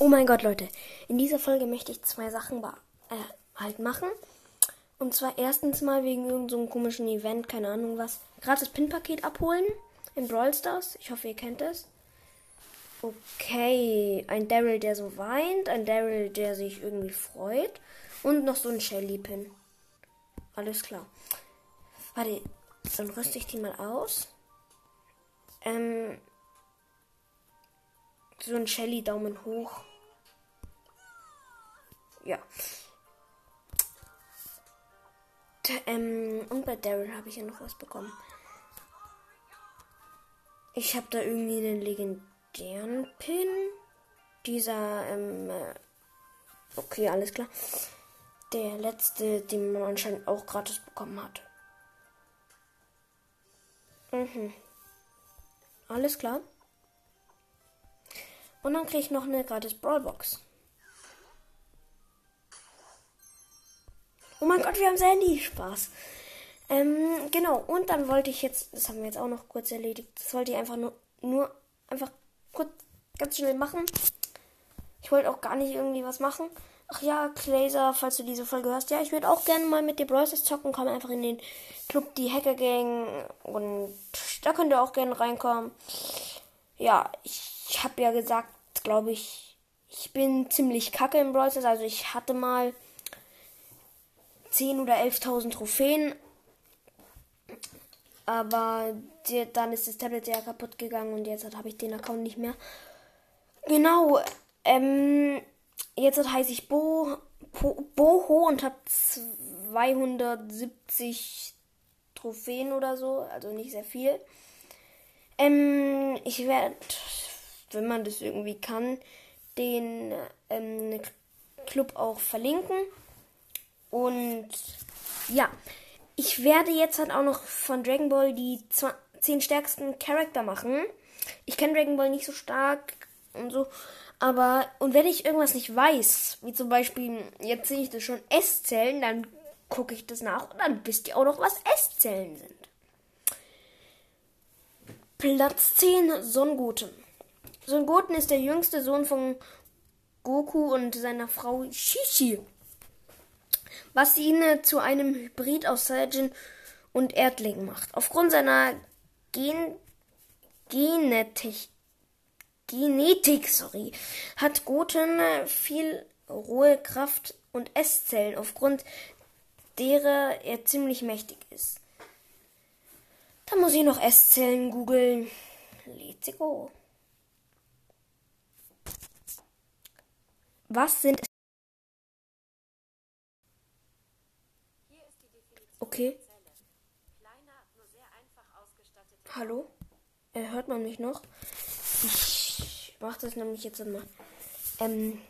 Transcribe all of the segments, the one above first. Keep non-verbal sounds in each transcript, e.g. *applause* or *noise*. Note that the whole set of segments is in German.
Oh mein Gott, Leute. In dieser Folge möchte ich zwei Sachen äh, halt machen. Und zwar erstens mal wegen irgendeinem so komischen Event, keine Ahnung was. Gratis Pin-Paket abholen in Brawl Stars. Ich hoffe, ihr kennt es. Okay, ein Daryl, der so weint, ein Daryl, der sich irgendwie freut und noch so ein Shelly-Pin. Alles klar. Warte, dann rüste ich die mal aus. Ähm, so ein Shelly Daumen hoch. Ja. Ähm, und bei Daryl habe ich ja noch was bekommen. Ich habe da irgendwie einen legendären Pin. Dieser, ähm, äh, okay, alles klar. Der letzte, den man anscheinend auch gratis bekommen hat. Mhm. Alles klar. Und dann kriege ich noch eine gratis Brawlbox. Oh mein Gott, wir haben Sandy. Spaß. Ähm, genau. Und dann wollte ich jetzt, das haben wir jetzt auch noch kurz erledigt. Das wollte ich einfach nur, nur einfach kurz, ganz schnell machen. Ich wollte auch gar nicht irgendwie was machen. Ach ja, Glazer, falls du diese Folge hörst. Ja, ich würde auch gerne mal mit dir Brawlers zocken. Komm einfach in den Club, die Hacker Gang. Und da könnt ihr auch gerne reinkommen. Ja, ich habe ja gesagt, glaube ich, ich bin ziemlich kacke im Brawlers. Also ich hatte mal 10 oder 11.000 Trophäen. Aber die, dann ist das Tablet ja kaputt gegangen und jetzt habe ich den Account nicht mehr. Genau. Ähm, jetzt heiße ich Bo, Bo, Boho und habe 270 Trophäen oder so, also nicht sehr viel. Ähm, ich werde, wenn man das irgendwie kann, den ähm, Club auch verlinken. Und ja, ich werde jetzt halt auch noch von Dragon Ball die 10 stärksten Charakter machen. Ich kenne Dragon Ball nicht so stark und so. Aber, und wenn ich irgendwas nicht weiß, wie zum Beispiel, jetzt sehe ich das schon S-Zellen, dann gucke ich das nach und dann wisst ihr auch noch, was S-Zellen sind. Platz 10, Son Goten. Son Goten ist der jüngste Sohn von Goku und seiner Frau Shishi. Was ihn zu einem Hybrid aus Saiyajin und Erdling macht. Aufgrund seiner Gen Genetik Genetik, sorry, hat Goten viel rohe Kraft und S-Zellen, aufgrund derer er ziemlich mächtig ist. Da muss ich noch S-Zellen googeln. Let's go. Was sind Okay. Hallo? Äh, hört man mich noch? Ich mache das nämlich jetzt immer. Ähm.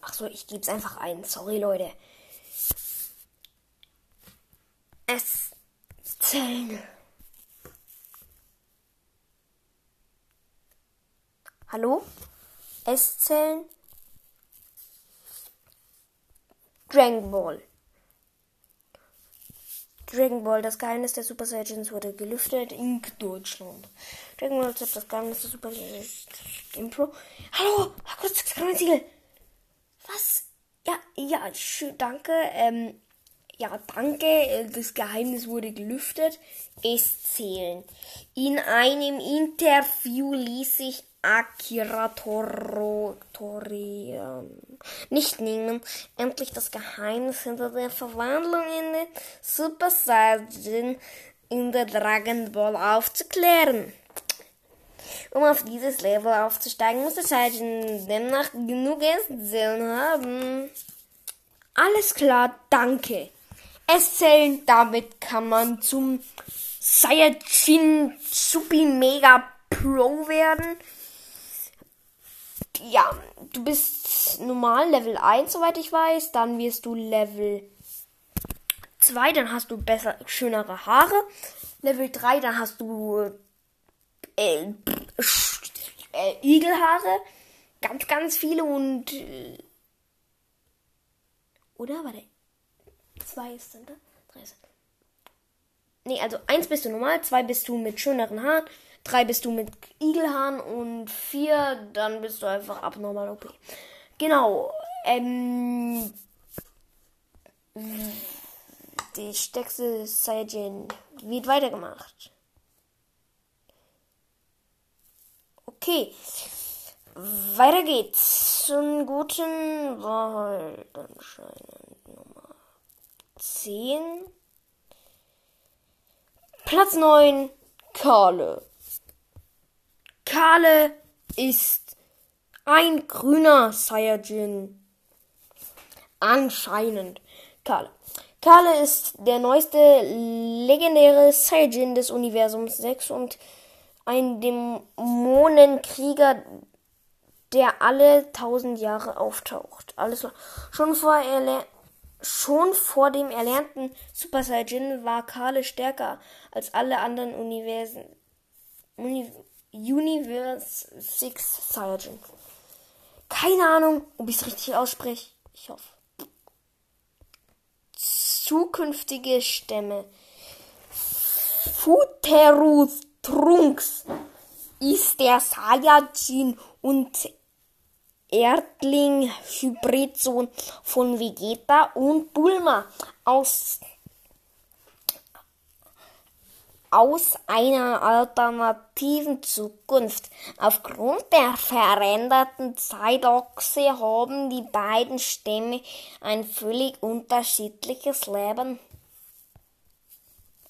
Ach so, ich gebe es einfach ein. Sorry, Leute. Es zählen. Hallo? Es zählen. Dragon Ball. Dragon Ball, das Geheimnis der Super Saiyajins wurde gelüftet in Deutschland. Dragon Ball das Geheimnis der Super Saiyajins Impro. Hallo, kurz, Siegel. Was? Ja, ja, schön, danke. Ähm, ja, danke. Das Geheimnis wurde gelüftet. Es zählen. In einem Interview ließ sich Akira Toro, Tori, nicht nehmen, endlich das Geheimnis hinter der Verwandlung in den Super Saiyan in der Dragon Ball aufzuklären. Um auf dieses Level aufzusteigen, muss der Saiyan demnach genug Esszellen haben. Alles klar, danke. Esszellen, damit kann man zum Saiyajin Super Mega Pro werden ja, du bist normal Level 1, soweit ich weiß. Dann wirst du Level 2, dann hast du besser, schönere Haare. Level 3, dann hast du äh, äh, Igelhaare. Ganz, ganz viele und. Äh, oder? Warte. 2 ist dann da? 3 ist. Nee, also 1 bist du normal, 2 bist du mit schöneren Haaren, 3 bist du mit Igelhahn und 4, dann bist du einfach abnormal OP. Genau. Ähm, die stärkste Saiyajin wird weitergemacht. Okay. Weiter geht's. Zum guten war halt anscheinend 10. Platz 9. Karle. Karle ist ein grüner Saiyajin. Anscheinend. Karle. Karle ist der neueste legendäre Saiyajin des Universums 6 und ein Dämonenkrieger, der alle tausend Jahre auftaucht. Alles. Schon vor, schon vor dem erlernten Super Saiyajin war Kale stärker als alle anderen Universen. Uni Universe 6 Saiyajin. Keine Ahnung, ob ich es richtig ausspreche. Ich hoffe. Zukünftige Stämme. Futerus Trunks ist der Saiyajin und Erdling Hybridsohn von Vegeta und Bulma aus aus einer alternativen Zukunft. Aufgrund der veränderten Zeitachse haben die beiden Stämme ein völlig unterschiedliches Leben.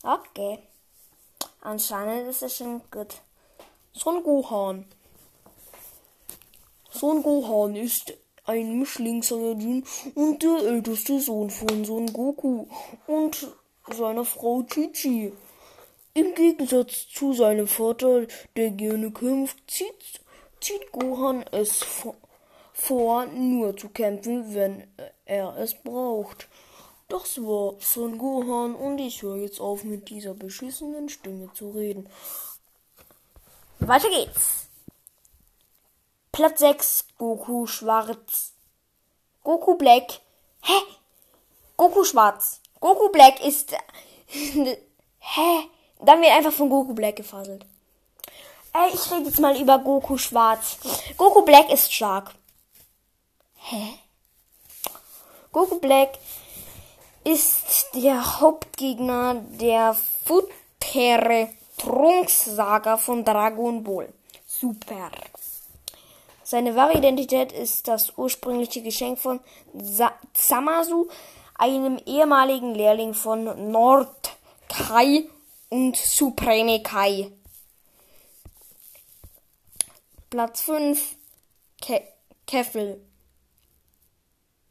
Okay. Anscheinend ist es schon gut. Son Gohan. Son Gohan ist ein Mischling Saiyajin und der älteste Sohn von Son Goku und seiner Frau Chi-Chi. Im Gegensatz zu seinem Vater, der gerne kämpft, zieht, zieht Gohan es vor, nur zu kämpfen, wenn er es braucht. Das war Son Gohan und ich höre jetzt auf mit dieser beschissenen Stimme zu reden. Weiter geht's. Platz 6, Goku Schwarz. Goku Black. Hä? Goku Schwarz. Goku Black ist. *laughs* Hä? Dann wird einfach von Goku Black gefaselt. Ey, ich rede jetzt mal über Goku Schwarz. Goku Black ist stark. Hä? Goku Black ist der Hauptgegner der Futere Trunks Saga von Dragon Ball. Super. Seine wahre Identität ist das ursprüngliche Geschenk von Zamasu, einem ehemaligen Lehrling von Nord Kai und Supreme Kai. Platz 5 Ke Keffel.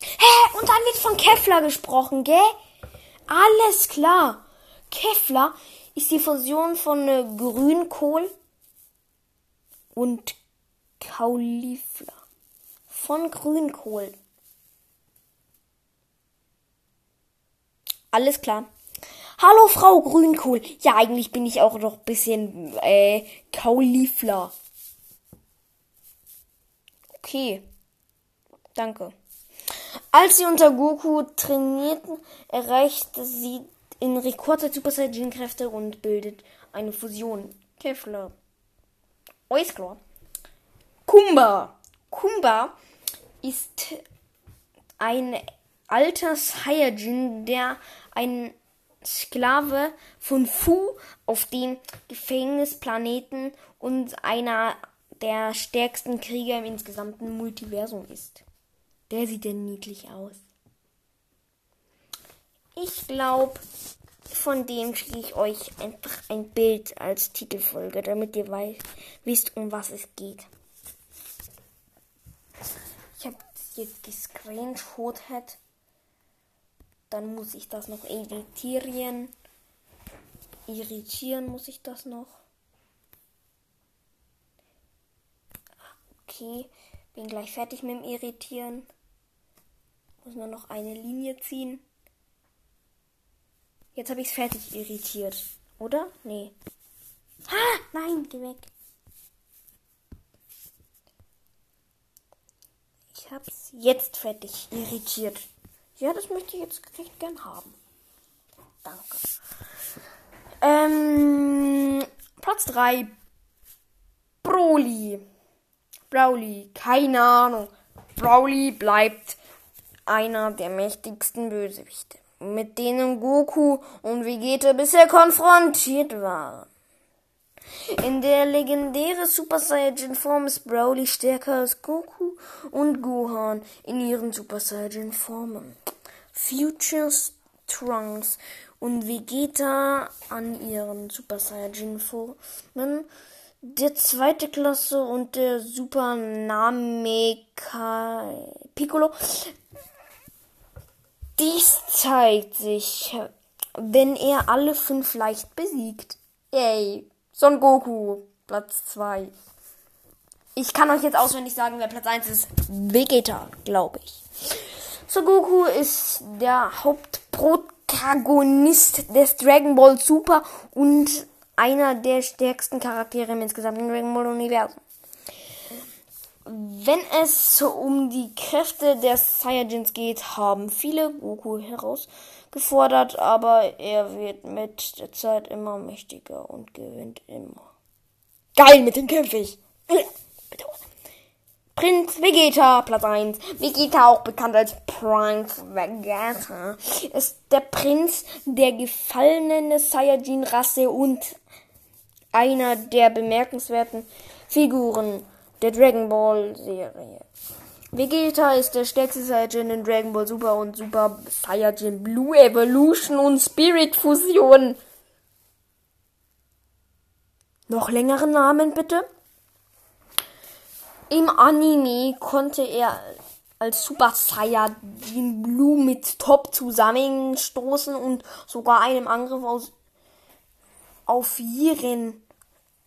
Hä? Und dann wird von Kevlar gesprochen, gell? Alles klar. Kevlar ist die Fusion von äh, Grünkohl und Kaulifla. Von Grünkohl. Alles klar. Hallo Frau Grünkohl. Ja, eigentlich bin ich auch noch ein bisschen äh, Kaulifla. Okay. Danke. Als sie unter Goku trainierten, erreichte sie in Rekordzeit Super Saiyan Kräfte und bildet eine Fusion. Kevlar. Alles klar. Kumba. Kumba ist ein alter Saiyajin, der ein Sklave von Fu auf dem Gefängnisplaneten und einer der stärksten Krieger im insgesamten Multiversum ist. Der sieht denn niedlich aus. Ich glaube, von dem schicke ich euch einfach ein Bild als Titelfolge, damit ihr wisst, um was es geht. Jetzt gescreenshottet. Dann muss ich das noch editieren. Irritieren muss ich das noch. Okay, bin gleich fertig mit dem Irritieren. Muss nur noch eine Linie ziehen. Jetzt habe ich es fertig irritiert. Oder? Nee. Ha! Nein, geh weg. Ich habe es jetzt fertig irritiert. Ja, das möchte ich jetzt recht gern haben. Danke. Ähm, Platz 3. Broly. Broly, keine Ahnung. Broly bleibt einer der mächtigsten Bösewichte, mit denen Goku und Vegeta bisher konfrontiert waren. In der legendären Super Saiyan Form ist Broly stärker als Goku und Gohan in ihren Super Saiyan Formen. Futures Trunks und Vegeta an ihren Super Saiyan Formen der zweite Klasse und der Super Namekai Piccolo. Dies zeigt sich, wenn er alle fünf leicht besiegt. Yay. Son Goku, Platz 2. Ich kann euch jetzt auswendig sagen, wer Platz 1 ist. Vegeta, glaube ich. Son Goku ist der Hauptprotagonist des Dragon Ball Super und einer der stärksten Charaktere im insgesamten Dragon Ball Universum. Wenn es um die Kräfte der Saiyajins geht, haben viele Goku herausgefordert, aber er wird mit der Zeit immer mächtiger und gewinnt immer. Geil, mit dem kämpfe ich. Prinz Vegeta, Platz 1. Vegeta, auch bekannt als Prince Vegeta, ist der Prinz der gefallenen Saiyajin-Rasse und einer der bemerkenswerten Figuren der Dragon Ball Serie. Vegeta ist der stärkste Saiyajin in Dragon Ball Super und Super Saiyajin Blue Evolution und Spirit Fusion. Noch längeren Namen bitte? Im Anime konnte er als Super Saiyajin Blue mit Top zusammenstoßen und sogar einem Angriff aus auf Jiren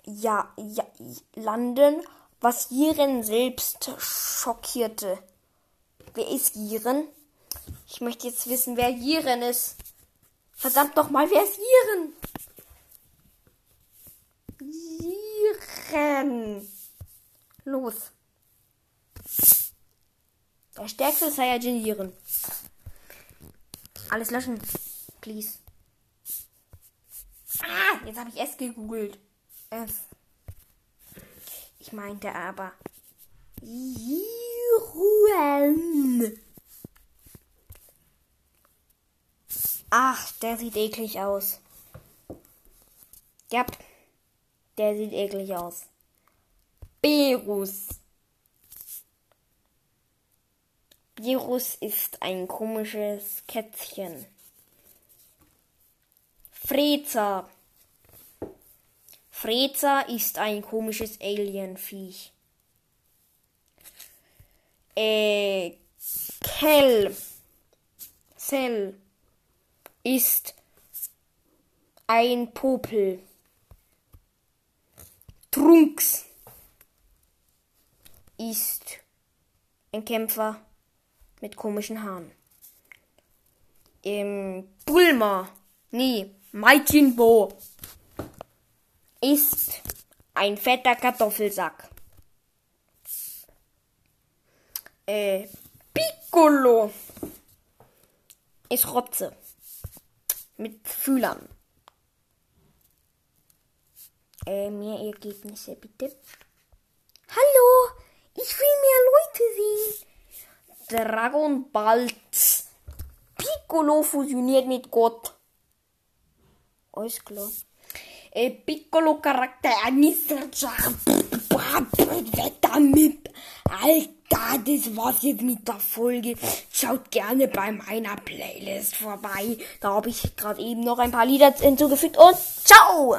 ja, ja, landen, was Jiren selbst schockierte. Wer ist Jiren? Ich möchte jetzt wissen, wer Jiren ist. Verdammt noch mal, wer ist Jiren? Jiren. Los. Der stärkste Saiyajin Jiren. Alles löschen. Please. Ah, jetzt habe ich es gegoogelt. Es. Ich meinte aber. Jiren. Ach, der sieht eklig aus. Ja, der sieht eklig aus. Berus. Virus ist ein komisches Kätzchen. Freza. Freza ist ein komisches Alienviech. Äh, Kell. Cell ist ein Popel. Trunks ist ein Kämpfer mit komischen Haaren. Ähm, Bulma, nee, Majin Bo ist ein fetter Kartoffelsack. Äh, Piccolo ist Rotze mit Fühlern. Äh, mehr Ergebnisse bitte. Hallo, ich will mehr Leute sehen. Dragon Balz. Piccolo fusioniert mit Gott. Alles klar. Äh, Piccolo Charakter Wetter mit. Alter, das war's jetzt mit der Folge. Schaut gerne bei meiner Playlist vorbei. Da habe ich gerade eben noch ein paar Lieder hinzugefügt und ciao!